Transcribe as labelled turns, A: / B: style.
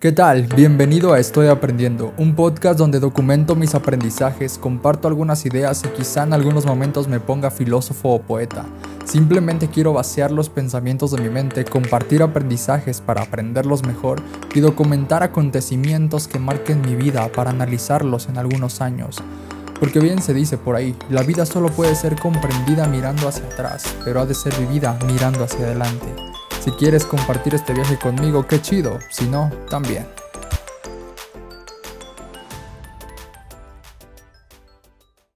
A: ¿Qué tal? Bienvenido a Estoy Aprendiendo, un podcast donde documento mis aprendizajes, comparto algunas ideas y quizá en algunos momentos me ponga filósofo o poeta. Simplemente quiero vaciar los pensamientos de mi mente, compartir aprendizajes para aprenderlos mejor y documentar acontecimientos que marquen mi vida para analizarlos en algunos años. Porque bien se dice por ahí, la vida solo puede ser comprendida mirando hacia atrás, pero ha de ser vivida mirando hacia adelante. Si quieres compartir este viaje conmigo, qué chido. Si no, también.